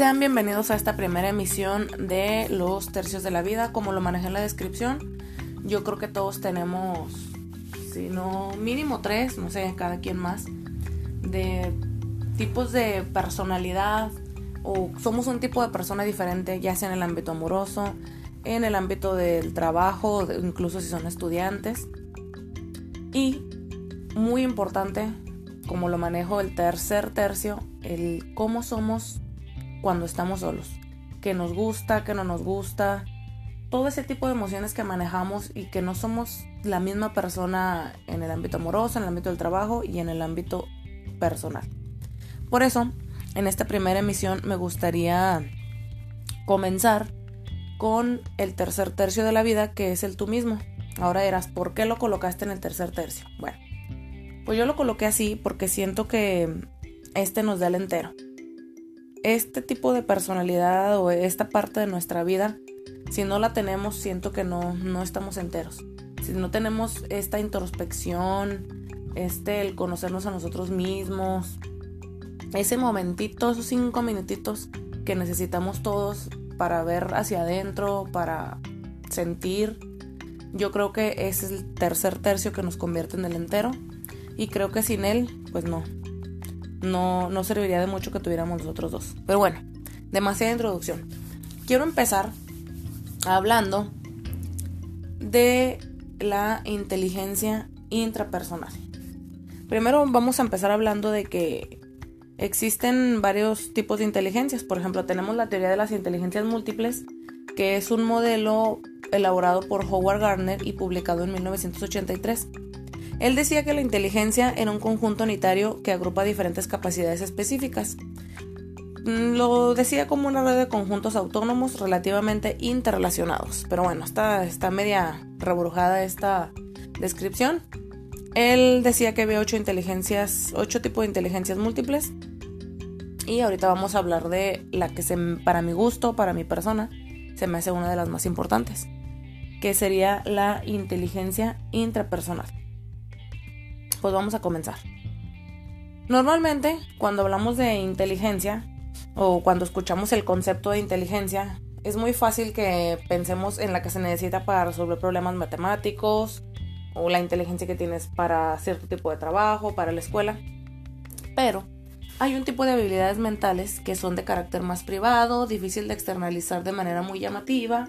Sean bienvenidos a esta primera emisión de Los Tercios de la Vida. Como lo manejé en la descripción, yo creo que todos tenemos, si no mínimo tres, no sé, cada quien más, de tipos de personalidad o somos un tipo de persona diferente, ya sea en el ámbito amoroso, en el ámbito del trabajo, incluso si son estudiantes. Y muy importante, como lo manejo el tercer tercio, el cómo somos cuando estamos solos. Que nos gusta, que no nos gusta. Todo ese tipo de emociones que manejamos y que no somos la misma persona en el ámbito amoroso, en el ámbito del trabajo y en el ámbito personal. Por eso, en esta primera emisión me gustaría comenzar con el tercer tercio de la vida, que es el tú mismo. Ahora dirás, ¿por qué lo colocaste en el tercer tercio? Bueno, pues yo lo coloqué así porque siento que este nos da el entero este tipo de personalidad o esta parte de nuestra vida, si no la tenemos, siento que no, no estamos enteros. Si no tenemos esta introspección, este, el conocernos a nosotros mismos, ese momentito, esos cinco minutitos que necesitamos todos para ver hacia adentro, para sentir, yo creo que es el tercer tercio que nos convierte en el entero. Y creo que sin él, pues no, no, no serviría de mucho que tuviéramos los otros dos. Pero bueno, demasiada introducción. Quiero empezar hablando de la inteligencia intrapersonal. Primero vamos a empezar hablando de que existen varios tipos de inteligencias. Por ejemplo, tenemos la teoría de las inteligencias múltiples, que es un modelo elaborado por Howard Gardner y publicado en 1983. Él decía que la inteligencia era un conjunto unitario que agrupa diferentes capacidades específicas. Mm, lo decía como una red de conjuntos autónomos relativamente interrelacionados. Pero bueno, está, está media rebrujada esta descripción. Él decía que había ocho inteligencias, ocho tipos de inteligencias múltiples. Y ahorita vamos a hablar de la que para mi gusto, para mi persona, se me hace una de las más importantes, que sería la inteligencia intrapersonal pues vamos a comenzar. Normalmente, cuando hablamos de inteligencia o cuando escuchamos el concepto de inteligencia, es muy fácil que pensemos en la que se necesita para resolver problemas matemáticos o la inteligencia que tienes para cierto tipo de trabajo, para la escuela. Pero hay un tipo de habilidades mentales que son de carácter más privado, difícil de externalizar de manera muy llamativa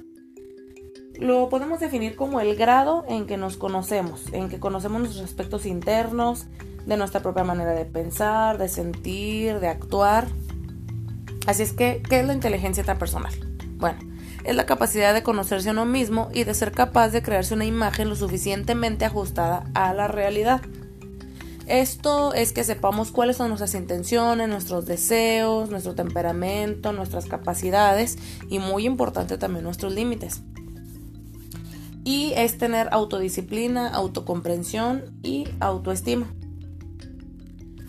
lo podemos definir como el grado en que nos conocemos, en que conocemos nuestros aspectos internos, de nuestra propia manera de pensar, de sentir, de actuar. Así es que, ¿qué es la inteligencia tan personal? Bueno, es la capacidad de conocerse a uno mismo y de ser capaz de crearse una imagen lo suficientemente ajustada a la realidad. Esto es que sepamos cuáles son nuestras intenciones, nuestros deseos, nuestro temperamento, nuestras capacidades y muy importante también nuestros límites y es tener autodisciplina, autocomprensión y autoestima.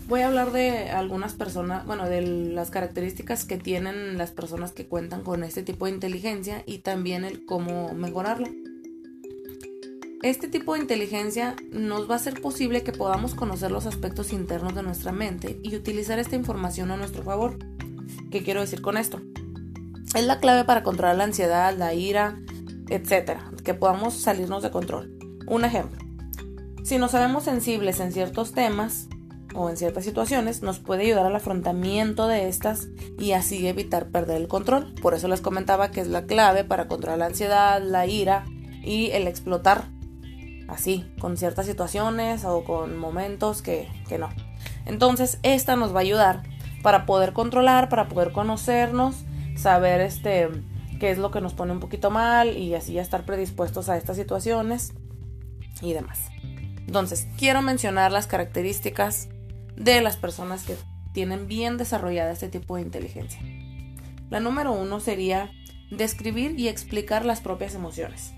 Voy a hablar de algunas personas, bueno, de las características que tienen las personas que cuentan con este tipo de inteligencia y también el cómo mejorarla. Este tipo de inteligencia nos va a hacer posible que podamos conocer los aspectos internos de nuestra mente y utilizar esta información a nuestro favor. ¿Qué quiero decir con esto? Es la clave para controlar la ansiedad, la ira, etcétera, que podamos salirnos de control. Un ejemplo, si no sabemos sensibles en ciertos temas o en ciertas situaciones, nos puede ayudar al afrontamiento de estas y así evitar perder el control. Por eso les comentaba que es la clave para controlar la ansiedad, la ira y el explotar así, con ciertas situaciones o con momentos que, que no. Entonces, esta nos va a ayudar para poder controlar, para poder conocernos, saber este qué es lo que nos pone un poquito mal y así ya estar predispuestos a estas situaciones y demás. Entonces, quiero mencionar las características de las personas que tienen bien desarrollada este tipo de inteligencia. La número uno sería describir y explicar las propias emociones.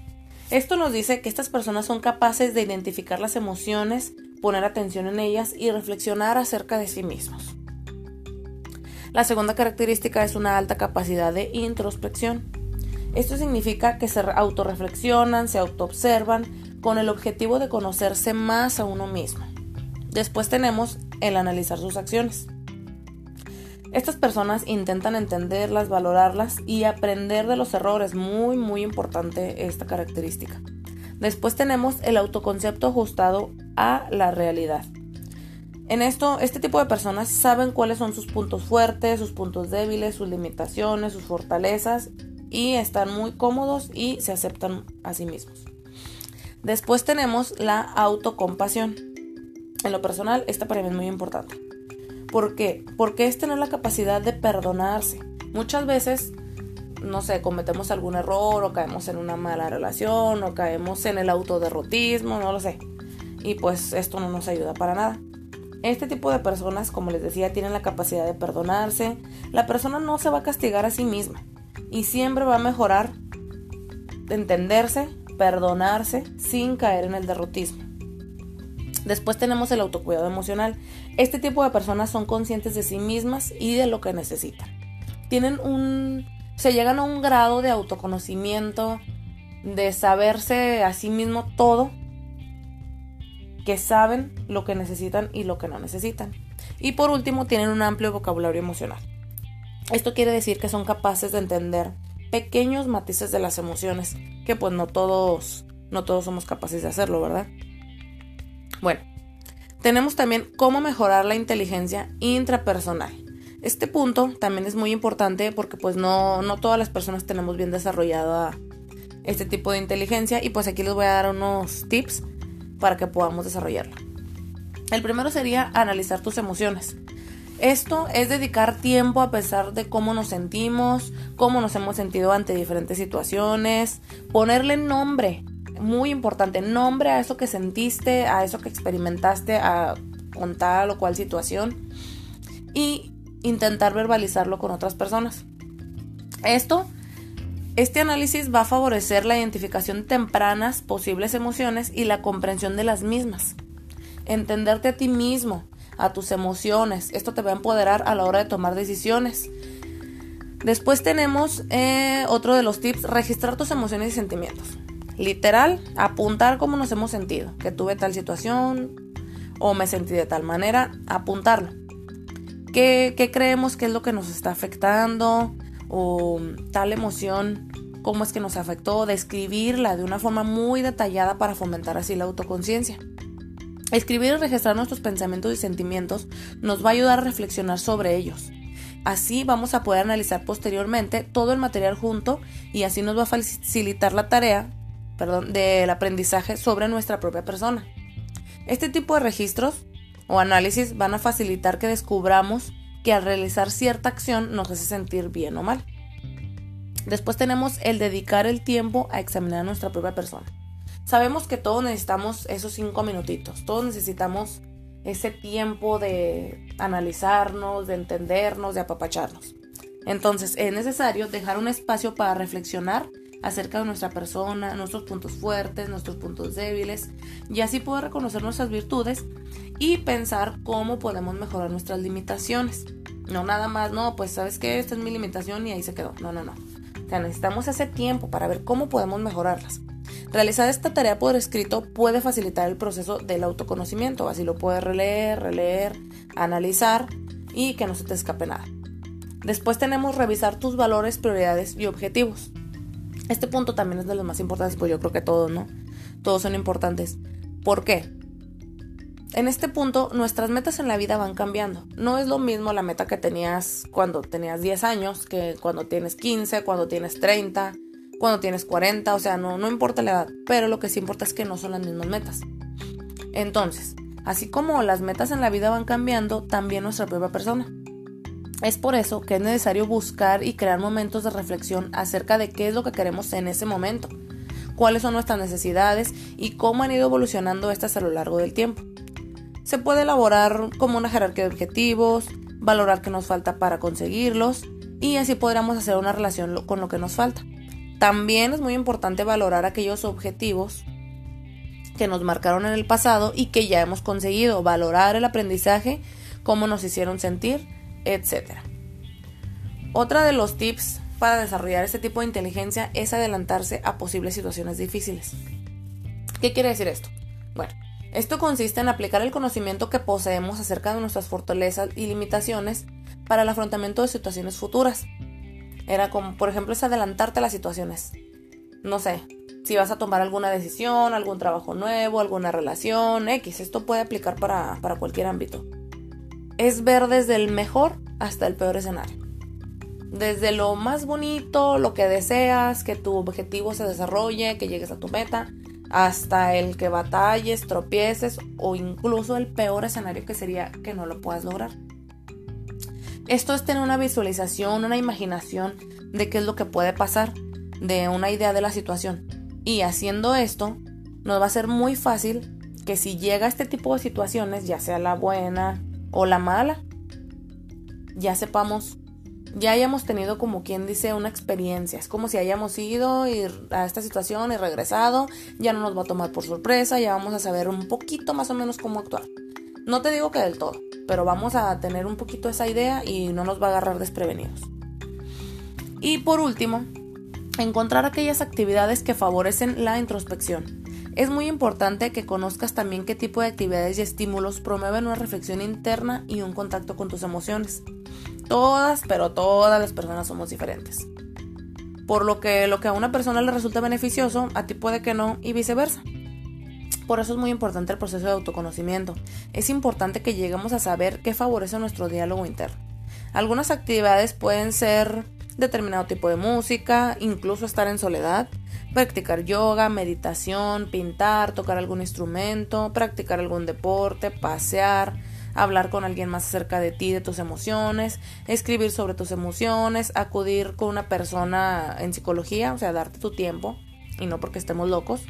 Esto nos dice que estas personas son capaces de identificar las emociones, poner atención en ellas y reflexionar acerca de sí mismos. La segunda característica es una alta capacidad de introspección. Esto significa que se autorreflexionan, se autoobservan con el objetivo de conocerse más a uno mismo. Después tenemos el analizar sus acciones. Estas personas intentan entenderlas, valorarlas y aprender de los errores. Muy, muy importante esta característica. Después tenemos el autoconcepto ajustado a la realidad. En esto, este tipo de personas saben cuáles son sus puntos fuertes, sus puntos débiles, sus limitaciones, sus fortalezas y están muy cómodos y se aceptan a sí mismos. Después tenemos la autocompasión. En lo personal, esta para mí es muy importante. ¿Por qué? Porque es tener la capacidad de perdonarse. Muchas veces, no sé, cometemos algún error o caemos en una mala relación o caemos en el autoderrotismo, no lo sé. Y pues esto no nos ayuda para nada. Este tipo de personas, como les decía, tienen la capacidad de perdonarse. La persona no se va a castigar a sí misma y siempre va a mejorar, entenderse, perdonarse sin caer en el derrotismo. Después tenemos el autocuidado emocional. Este tipo de personas son conscientes de sí mismas y de lo que necesitan. Tienen un se llegan a un grado de autoconocimiento, de saberse a sí mismo todo que saben lo que necesitan y lo que no necesitan. Y por último, tienen un amplio vocabulario emocional. Esto quiere decir que son capaces de entender pequeños matices de las emociones, que pues no todos, no todos somos capaces de hacerlo, ¿verdad? Bueno, tenemos también cómo mejorar la inteligencia intrapersonal. Este punto también es muy importante porque pues no, no todas las personas tenemos bien desarrollada este tipo de inteligencia y pues aquí les voy a dar unos tips para que podamos desarrollarla. El primero sería analizar tus emociones. Esto es dedicar tiempo a pesar de cómo nos sentimos, cómo nos hemos sentido ante diferentes situaciones, ponerle nombre, muy importante, nombre a eso que sentiste, a eso que experimentaste, a con tal o cual situación y intentar verbalizarlo con otras personas. Esto este análisis va a favorecer la identificación de tempranas posibles emociones y la comprensión de las mismas. Entenderte a ti mismo, a tus emociones. Esto te va a empoderar a la hora de tomar decisiones. Después tenemos eh, otro de los tips, registrar tus emociones y sentimientos. Literal, apuntar cómo nos hemos sentido, que tuve tal situación o me sentí de tal manera, apuntarlo. ¿Qué, qué creemos que es lo que nos está afectando? Tal emoción, cómo es que nos afectó, describirla de una forma muy detallada para fomentar así la autoconciencia. Escribir y registrar nuestros pensamientos y sentimientos nos va a ayudar a reflexionar sobre ellos. Así vamos a poder analizar posteriormente todo el material junto y así nos va a facilitar la tarea perdón, del aprendizaje sobre nuestra propia persona. Este tipo de registros o análisis van a facilitar que descubramos que al realizar cierta acción nos hace sentir bien o mal. Después tenemos el dedicar el tiempo a examinar a nuestra propia persona. Sabemos que todos necesitamos esos cinco minutitos, todos necesitamos ese tiempo de analizarnos, de entendernos, de apapacharnos. Entonces es necesario dejar un espacio para reflexionar acerca de nuestra persona, nuestros puntos fuertes, nuestros puntos débiles, y así poder reconocer nuestras virtudes y pensar cómo podemos mejorar nuestras limitaciones. No nada más, no, pues sabes que esta es mi limitación y ahí se quedó. No, no, no. O sea, necesitamos ese tiempo para ver cómo podemos mejorarlas. Realizar esta tarea por escrito puede facilitar el proceso del autoconocimiento, así lo puedes releer, releer, analizar y que no se te escape nada. Después tenemos revisar tus valores, prioridades y objetivos. Este punto también es de los más importantes, pues yo creo que todos, ¿no? Todos son importantes. ¿Por qué? En este punto, nuestras metas en la vida van cambiando. No es lo mismo la meta que tenías cuando tenías 10 años que cuando tienes 15, cuando tienes 30, cuando tienes 40, o sea, no, no importa la edad, pero lo que sí importa es que no son las mismas metas. Entonces, así como las metas en la vida van cambiando, también nuestra propia persona. Es por eso que es necesario buscar y crear momentos de reflexión acerca de qué es lo que queremos en ese momento, cuáles son nuestras necesidades y cómo han ido evolucionando estas a lo largo del tiempo. Se puede elaborar como una jerarquía de objetivos, valorar qué nos falta para conseguirlos y así podríamos hacer una relación con lo que nos falta. También es muy importante valorar aquellos objetivos que nos marcaron en el pasado y que ya hemos conseguido, valorar el aprendizaje, cómo nos hicieron sentir, etc. Otra de los tips para desarrollar este tipo de inteligencia es adelantarse a posibles situaciones difíciles. ¿Qué quiere decir esto? Bueno, esto consiste en aplicar el conocimiento que poseemos acerca de nuestras fortalezas y limitaciones para el afrontamiento de situaciones futuras. Era como, por ejemplo, es adelantarte a las situaciones. No sé, si vas a tomar alguna decisión, algún trabajo nuevo, alguna relación, X. Esto puede aplicar para, para cualquier ámbito. Es ver desde el mejor hasta el peor escenario. Desde lo más bonito, lo que deseas, que tu objetivo se desarrolle, que llegues a tu meta, hasta el que batalles, tropieces o incluso el peor escenario que sería que no lo puedas lograr. Esto es tener una visualización, una imaginación de qué es lo que puede pasar, de una idea de la situación. Y haciendo esto, nos va a ser muy fácil que si llega este tipo de situaciones, ya sea la buena o la mala, ya sepamos, ya hayamos tenido como quien dice una experiencia. Es como si hayamos ido a esta situación y regresado, ya no nos va a tomar por sorpresa, ya vamos a saber un poquito más o menos cómo actuar. No te digo que del todo, pero vamos a tener un poquito esa idea y no nos va a agarrar desprevenidos. Y por último, encontrar aquellas actividades que favorecen la introspección. Es muy importante que conozcas también qué tipo de actividades y estímulos promueven una reflexión interna y un contacto con tus emociones. Todas, pero todas las personas somos diferentes. Por lo que lo que a una persona le resulta beneficioso, a ti puede que no y viceversa. Por eso es muy importante el proceso de autoconocimiento. Es importante que lleguemos a saber qué favorece nuestro diálogo interno. Algunas actividades pueden ser determinado tipo de música, incluso estar en soledad, practicar yoga, meditación, pintar, tocar algún instrumento, practicar algún deporte, pasear, hablar con alguien más acerca de ti, de tus emociones, escribir sobre tus emociones, acudir con una persona en psicología, o sea, darte tu tiempo y no porque estemos locos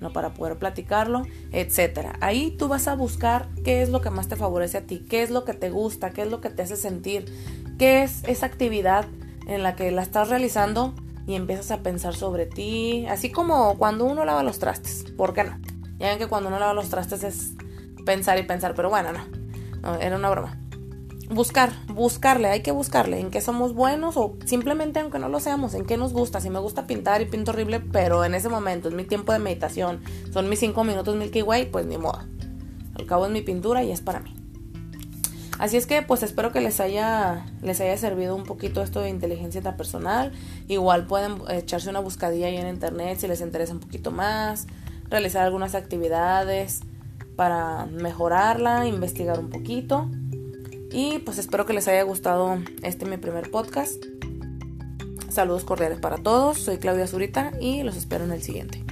no para poder platicarlo, etcétera. Ahí tú vas a buscar qué es lo que más te favorece a ti, qué es lo que te gusta, qué es lo que te hace sentir, qué es esa actividad en la que la estás realizando y empiezas a pensar sobre ti, así como cuando uno lava los trastes, ¿por qué no? Ya ven que cuando uno lava los trastes es pensar y pensar, pero bueno, no, no era una broma buscar, buscarle, hay que buscarle en qué somos buenos o simplemente aunque no lo seamos, en qué nos gusta. Si me gusta pintar y pinto horrible, pero en ese momento es mi tiempo de meditación, son mis cinco minutos Milky Way, pues ni modo. Al cabo es mi pintura y es para mí. Así es que pues espero que les haya, les haya servido un poquito esto de inteligencia personal. Igual pueden echarse una buscadilla ahí en internet si les interesa un poquito más, realizar algunas actividades para mejorarla, investigar un poquito. Y pues espero que les haya gustado este mi primer podcast. Saludos cordiales para todos. Soy Claudia Zurita y los espero en el siguiente.